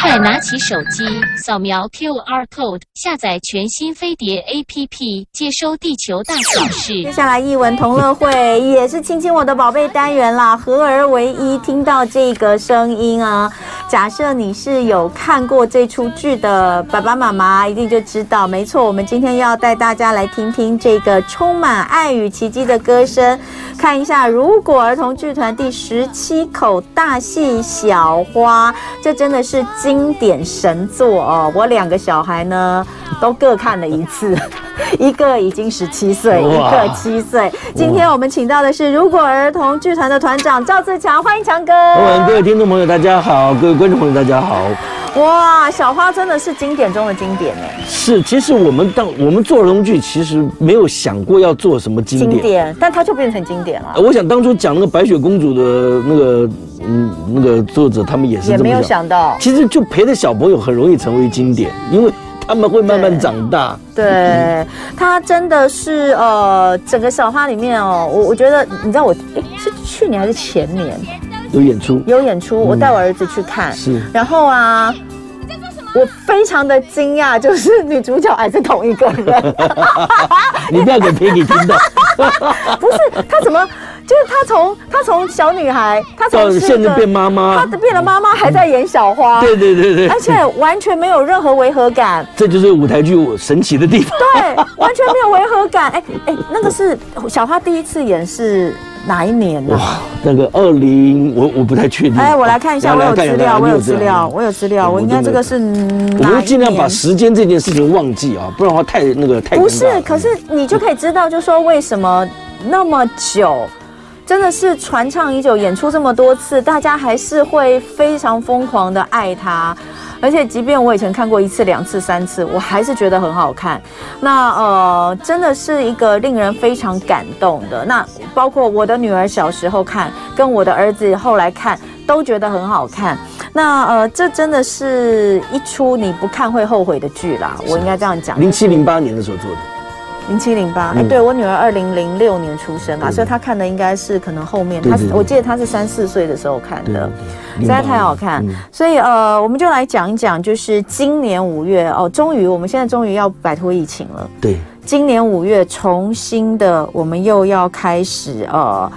快拿起手机，扫描 QR code，下载全新飞碟 APP，接收地球大小事。接下来，一文同乐会也是亲亲我的宝贝单元啦，合而为一。听到这个声音啊，假设你是有看过这出剧的爸爸妈妈，一定就知道，没错，我们今天要带大家来听听这个充满爱与奇迹的歌声，看一下如果儿童剧团第十七口大戏《小花》，这真的是经典神作哦！我两个小孩呢，都各看了一次，一个已经十七岁，一个七岁。今天我们请到的是如果儿童剧团的团长赵自强，欢迎强哥。各位听众朋友，大家好；各位观众朋友，大家好。哇，小花真的是经典中的经典哎！是，其实我们当我们做儿童剧，其实没有想过要做什么经典，经典，但它就变成经典了。我想当初讲那个白雪公主的那个嗯那个作者，他们也是也没有想到，其实就陪着小朋友很容易成为经典，因为他们会慢慢长大。对，对他真的是呃，整个小花里面哦，我我觉得你知道我哎是去年还是前年？有演出，有演出，我带我儿子去看，嗯、是，然后啊，我非常的惊讶，就是女主角还是同一个人，你不要给 Peggy 听到，不是，她怎么，就是她从她从小女孩，她从现在变妈妈，她变了妈妈，还在演小花，对对对对，而且完全没有任何违和感，这就是舞台剧神奇的地方，对，完全没有违和感，哎哎，那个是小花第一次演是。哪一年呢？哇，那个二零，我我不太确定。哎，我来看一下，我有资料，我有资料，我有资料，我应该这个是。我们尽量把时间这件事情忘记啊，不然的话太那个太。不是，可是你就可以知道，就说为什么那么久，真的是传唱已久，演出这么多次，大家还是会非常疯狂的爱他。而且，即便我以前看过一次、两次、三次，我还是觉得很好看。那呃，真的是一个令人非常感动的。那包括我的女儿小时候看，跟我的儿子后来看，都觉得很好看。那呃，这真的是一出你不看会后悔的剧啦。我应该这样讲。零七零八年的时候做的。零七零八，哎，对，我女儿二零零六年出生嘛，所以她看的应该是可能后面，她是我记得她是三四岁的时候看的，实在太好看，所以呃，我们就来讲一讲，就是今年五月哦，终于我们现在终于要摆脱疫情了，对，今年五月重新的我们又要开始呃。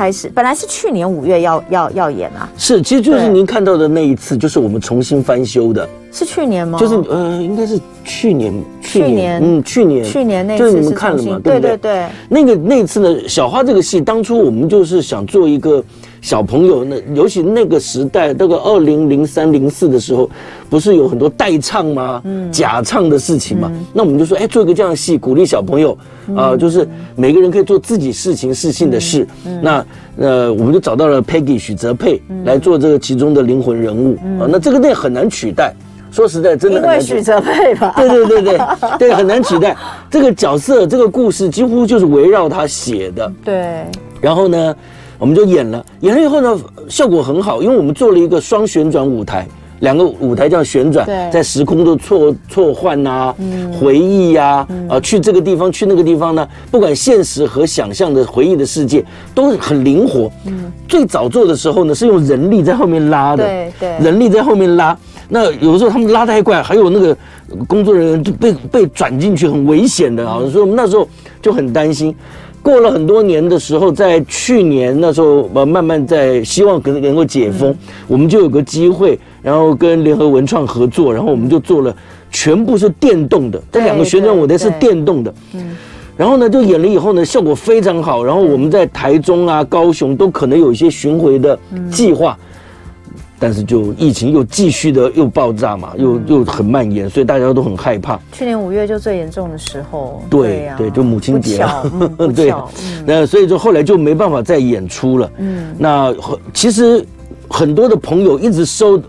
开始本来是去年五月要要要演啊，是，其实就是您看到的那一次，就是我们重新翻修的，是去年吗？就是呃，应该是去年，去年，嗯，去年，去年那次就是你们看了嘛，对不对？对对对，那个那次呢，小花这个戏，当初我们就是想做一个。小朋友，那尤其那个时代，那个二零零三零四的时候，不是有很多代唱吗？嗯，假唱的事情嘛。嗯、那我们就说，哎，做一个这样的戏，鼓励小朋友啊、呃，就是每个人可以做自己事情、事性的事。那呃，我们就找到了 Peggy 许泽佩来做这个其中的灵魂人物啊。那这个那很难取代，说实在，真的很难取代。因为许哲佩吧？对对对对对，很难取代。这个角色，这个故事几乎就是围绕他写的。对。然后呢？我们就演了，演了以后呢，效果很好，因为我们做了一个双旋转舞台，两个舞台这样旋转，在时空的错错换呐，回忆呀，啊，去这个地方，去那个地方呢，不管现实和想象的回忆的世界都很灵活。嗯，最早做的时候呢，是用人力在后面拉的，对对，人力在后面拉，那有的时候他们拉太快，还有那个工作人员就被被转进去，很危险的啊，所以我们那时候就很担心。过了很多年的时候，在去年那时候，呃，慢慢在希望可能能够解封，我们就有个机会，然后跟联合文创合作，然后我们就做了全部是电动的，这两个旋转舞台是电动的，嗯，然后呢就演了以后呢，效果非常好，然后我们在台中啊、高雄都可能有一些巡回的计划。但是就疫情又继续的又爆炸嘛，又又很蔓延，所以大家都很害怕。去年五月就最严重的时候，对对，就母亲节啊，嗯、对，那所以就后来就没办法再演出了。嗯，那其实很多的朋友一直收，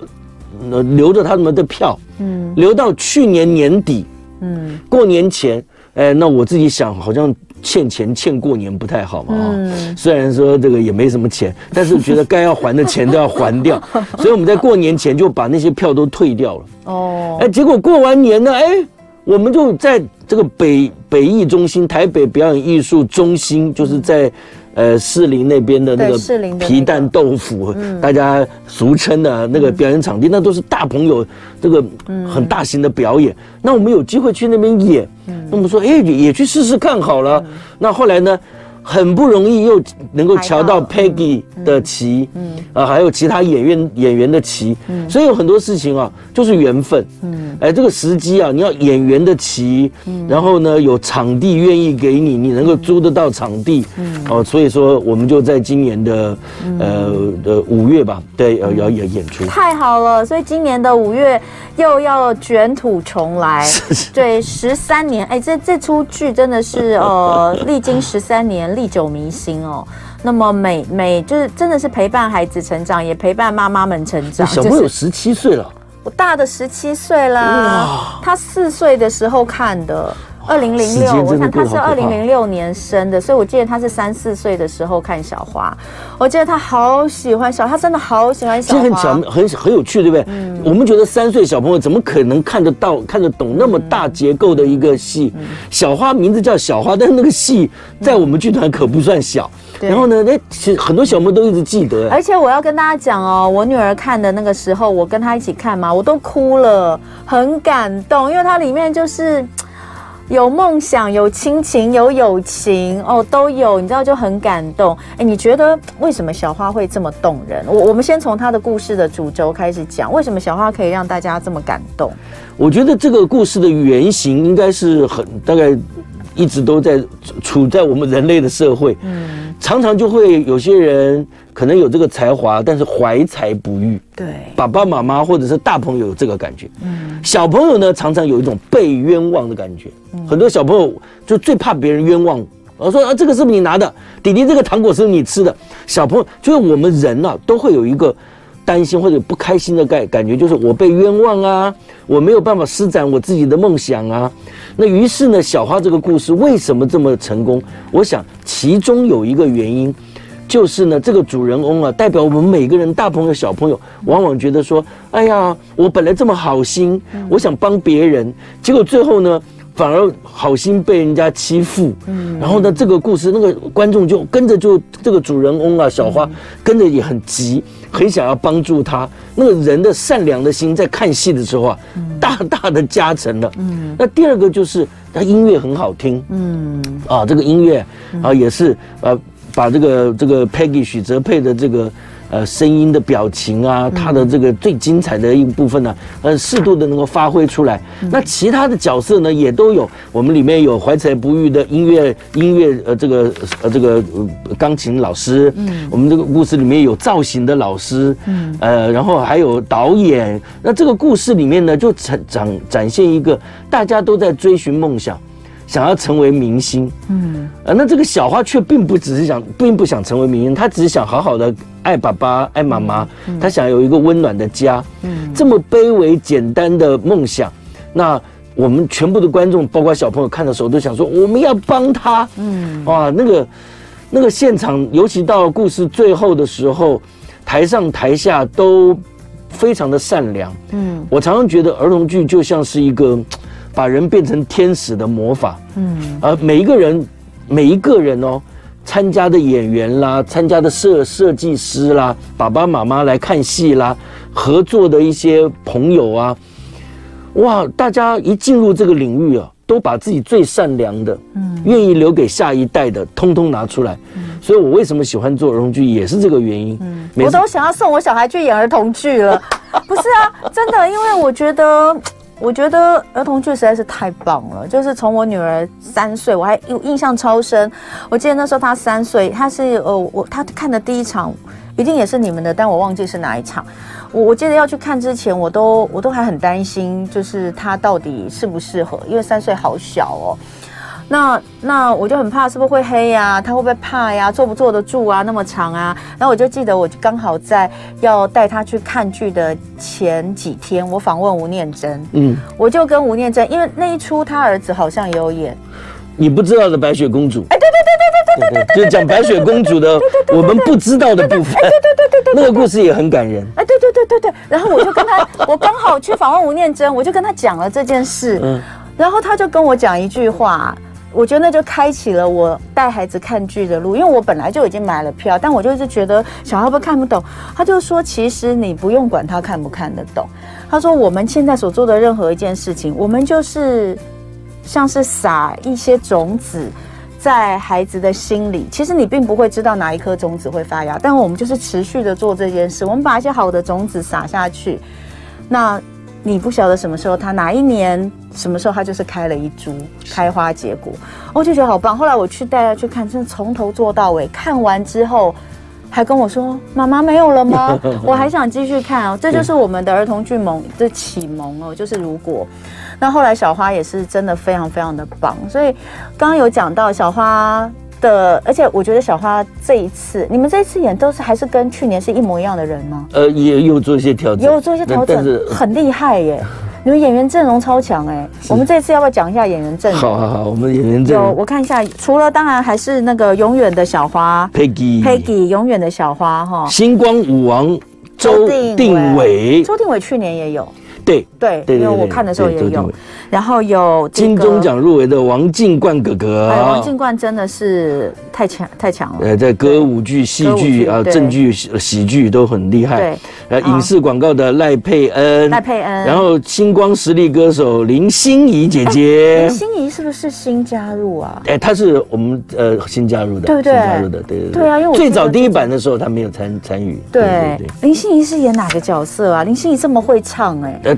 呃，留着他们的票，嗯，留到去年年底，嗯，过年前，哎，那我自己想好像。欠钱欠过年不太好嘛，嗯，虽然说这个也没什么钱，但是觉得该要还的钱都要还掉，所以我们在过年前就把那些票都退掉了。哦，哎，结果过完年呢，哎，我们就在这个北北艺中心、台北表演艺术中心，就是在呃士林那边的那个皮蛋豆腐，那个、大家俗称的那个表演场地，嗯、那都是大朋友这个很大型的表演。嗯、那我们有机会去那边演，嗯、那我们说哎也去试试看好了。嗯、那后来呢？很不容易又能够瞧到 Peggy 的棋，嗯，啊，还有其他演员演员的棋，嗯，所以有很多事情啊，就是缘分，嗯，哎，这个时机啊，你要演员的棋，嗯，然后呢，有场地愿意给你，你能够租得到场地，嗯，哦，所以说我们就在今年的，呃的五月吧，对，要要演演出，太好了，所以今年的五月又要卷土重来，对，十三年，哎，这这出剧真的是呃，历经十三年。历久弥新哦，那么每每就是真的是陪伴孩子成长，也陪伴妈妈们成长。小朋友十七岁了，我大的十七岁啦，他四岁的时候看的。二零零六，我想他是二零零六年生的，所以我记得他是三四岁的时候看小花。我记得他好喜欢小，他真的好喜欢小花，这很巧，很很有趣，对不对？嗯，我们觉得三岁小朋友怎么可能看得到、看得懂那么大结构的一个戏？小花名字叫小花，但是那个戏在我们剧团可不算小。然后呢，那其实很多小朋友都一直记得。而且我要跟大家讲哦，我女儿看的那个时候，我跟她一起看嘛，我都哭了，很感动，因为它里面就是。有梦想，有亲情，有友情，哦，都有，你知道就很感动。哎，你觉得为什么小花会这么动人？我我们先从她的故事的主轴开始讲，为什么小花可以让大家这么感动？我觉得这个故事的原型应该是很大概。一直都在处在我们人类的社会，嗯，常常就会有些人可能有这个才华，但是怀才不遇。对，爸爸妈妈或者是大朋友有这个感觉，嗯，小朋友呢常常有一种被冤枉的感觉，嗯，很多小朋友就最怕别人冤枉，我说啊，这个是不是你拿的？弟弟，这个糖果是不是你吃的？小朋友就是我们人啊，都会有一个担心或者不开心的感感觉，就是我被冤枉啊，我没有办法施展我自己的梦想啊。那于是呢，小花这个故事为什么这么成功？我想其中有一个原因，就是呢，这个主人翁啊，代表我们每个人，大朋友小朋友，往往觉得说，哎呀，我本来这么好心，我想帮别人，结果最后呢，反而好心被人家欺负。嗯，然后呢，这个故事那个观众就跟着就这个主人翁啊，小花跟着也很急。很想要帮助他，那个人的善良的心，在看戏的时候啊，大大的加成了。嗯，那第二个就是他音乐很好听。嗯，啊，这个音乐啊也是呃，把这个这个 Peggy 许哲佩的这个。呃，声音的表情啊，他的这个最精彩的一部分呢，呃，适度的能够发挥出来。那其他的角色呢，也都有。我们里面有怀才不遇的音乐音乐呃，这个呃这个钢琴老师。嗯。我们这个故事里面有造型的老师。嗯。呃，然后还有导演。那这个故事里面呢，就展展展现一个大家都在追寻梦想。想要成为明星，嗯，呃，那这个小花却并不只是想，并不想成为明星，她只是想好好的爱爸爸、爱妈妈，她想有一个温暖的家，嗯，这么卑微简单的梦想，那我们全部的观众，包括小朋友看的时候，都想说我们要帮她，嗯，哇，那个那个现场，尤其到故事最后的时候，台上台下都非常的善良，嗯，我常常觉得儿童剧就像是一个。把人变成天使的魔法，嗯，而每一个人，每一个人哦，参加的演员啦，参加的设设计师啦，爸爸妈妈来看戏啦，合作的一些朋友啊，哇，大家一进入这个领域啊，都把自己最善良的，嗯，愿意留给下一代的，通通拿出来。嗯，所以我为什么喜欢做儿童剧，也是这个原因。嗯，我都想要送我小孩去演儿童剧了。不是啊，真的，因为我觉得。我觉得儿童剧实在是太棒了，就是从我女儿三岁，我还有印象超深。我记得那时候她三岁，她是呃我她看的第一场，一定也是你们的，但我忘记是哪一场。我我记得要去看之前，我都我都还很担心，就是她到底适不适合，因为三岁好小哦。那那我就很怕，是不是会黑呀、啊？他会不会怕呀？坐不坐得住啊？那么长啊！然后我就记得，我刚好在要带他去看剧的前几天，我访问吴念真，嗯，我就跟吴念真，因为那一出他儿子好像也有演，你不知道的白雪公主，哎，对对对对对对对，就是讲白雪公主的我们不知道的部分，对对对对对，那个故事也很感人，哎，对对对对对，然后我就跟他，我刚好去访问吴念真，我就跟他讲了这件事，嗯，然后他就跟我讲一句话。我觉得那就开启了我带孩子看剧的路，因为我本来就已经买了票，但我就一直觉得小孩会不看不懂。他就说，其实你不用管他看不看得懂。他说，我们现在所做的任何一件事情，我们就是像是撒一些种子在孩子的心里。其实你并不会知道哪一颗种子会发芽，但我们就是持续的做这件事。我们把一些好的种子撒下去，那。你不晓得什么时候，他哪一年什么时候，他就是开了一株，开花结果，我就觉得好棒。后来我去带他去看，真的从头做到尾，看完之后还跟我说：“妈妈没有了吗？我还想继续看哦。”这就是我们的儿童剧盟的启蒙哦，就是如果。那后来小花也是真的非常非常的棒，所以刚刚有讲到小花。的，而且我觉得小花这一次，你们这一次演都是还是跟去年是一模一样的人吗？呃，也有做一些调整，也有做一些调整，是很厉害耶！你们演员阵容超强哎！我们这次要不要讲一下演员阵容？好好好，我们演员阵容，我看一下，除了当然还是那个永远的小花，Peggy，Peggy，永远的小花哈，星光舞王周定伟，周定伟去年也有。对对，因为我看的时候也有，然后有金钟奖入围的王静冠哥哥，王静冠真的是太强太强了，呃，在歌舞剧、戏剧啊、正剧、喜剧都很厉害。对，呃，影视广告的赖佩恩，赖佩恩，然后星光实力歌手林心怡姐姐，林心怡是不是新加入啊？哎，她是我们呃新加入的，对不对？新加入的，对对对啊，因为最早第一版的时候她没有参参与。对，林心怡是演哪个角色啊？林心怡这么会唱，哎。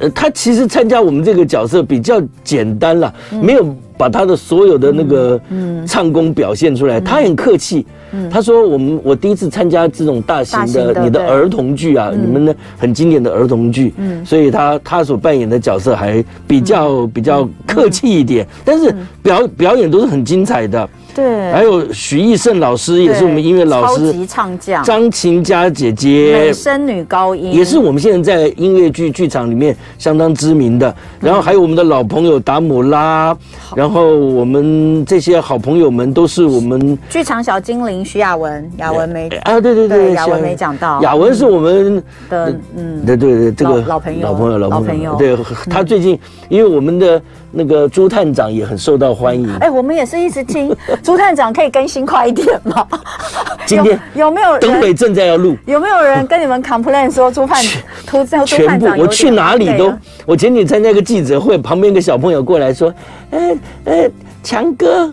呃，他其实参加我们这个角色比较简单了，嗯、没有把他的所有的那个唱功表现出来。嗯、他很客气，嗯、他说：“我们我第一次参加这种大型的你的儿童剧啊，你们的很经典的儿童剧，嗯、所以他他所扮演的角色还比较、嗯、比较客气一点，嗯、但是表表演都是很精彩的。”对，还有许艺胜老师也是我们音乐老师，超级唱将张琴佳姐姐，美声女高音，也是我们现在在音乐剧剧场里面相当知名的。然后还有我们的老朋友达姆拉，然后我们这些好朋友们都是我们剧场小精灵徐雅文，雅文没啊，对对对，雅文没讲到，雅文是我们的嗯，对对对，这个老朋友，老朋友，老朋友，对，他最近因为我们的。那个朱探长也很受到欢迎。哎，我们也是一直听朱探长可以更新快一点吗？今天有没有？等会正在要录，有没有人跟你们 complain 说朱探突突全部我去哪里都，我前几天参加一个记者会，旁边一个小朋友过来说：“哎哎，强哥，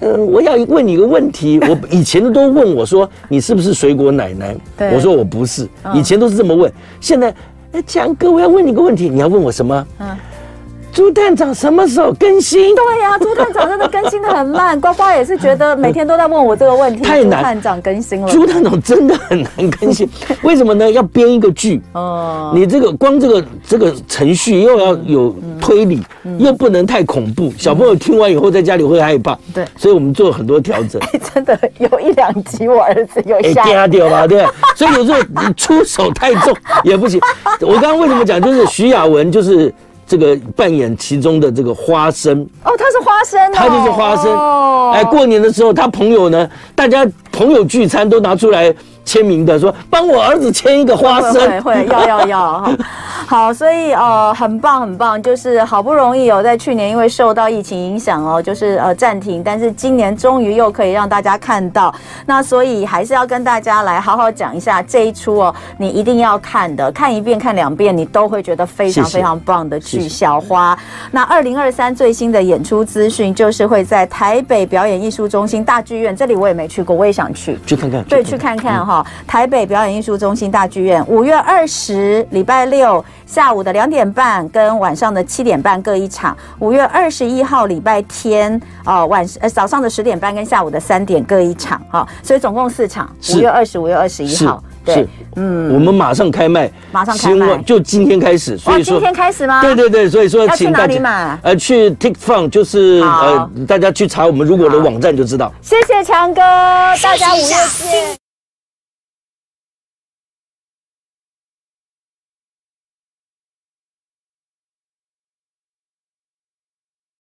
呃，我要问你一个问题。我以前都问我说你是不是水果奶奶？我说我不是，以前都是这么问。现在，哎，强哥，我要问你一个问题，你要问我什么？嗯。”朱探长什么时候更新？对呀、啊，朱探长真的更新的很慢。呱呱也是觉得每天都在问我这个问题。太难。长更新了。朱探长真的很难更新，为什么呢？要编一个剧哦，你这个光这个这个程序又要有推理，嗯嗯、又不能太恐怖，小朋友听完以后在家里会害怕。对、嗯，所以我们做了很多调整。哎，真的有一两集我儿子有吓掉吧？对，所以有时候你出手太重也不行。我刚刚为什么讲，就是徐雅文就是。这个扮演其中的这个花生哦，他是花生，他就是花生。哦，哎，过年的时候，他朋友呢，大家朋友聚餐都拿出来签名的，说帮我儿子签一个花生，会，会，会 要要要哈。好，所以呃，很棒很棒，就是好不容易有在去年因为受到疫情影响哦，就是呃暂停，但是今年终于又可以让大家看到，那所以还是要跟大家来好好讲一下这一出哦，你一定要看的，看一遍看两遍，你都会觉得非常非常棒的剧《小花》谢谢。那二零二三最新的演出资讯就是会在台北表演艺术中心大剧院，这里我也没去过，我也想去。去看看，对，去看看哈，台北表演艺术中心大剧院，五月二十礼拜六。下午的两点半跟晚上的七点半各一场。五月二十一号礼拜天，哦，晚呃早上的十点半跟下午的三点各一场，哈，所以总共四场。五月二十五月二十一号，对，嗯，我们马上开卖，马上开卖，就今天开始。所以说，今天开始吗？对对对，所以说请大家要去哪里买？呃，去 TikFun，就是呃，大家去查我们如果的网站就知道。谢谢强哥，大家五月见。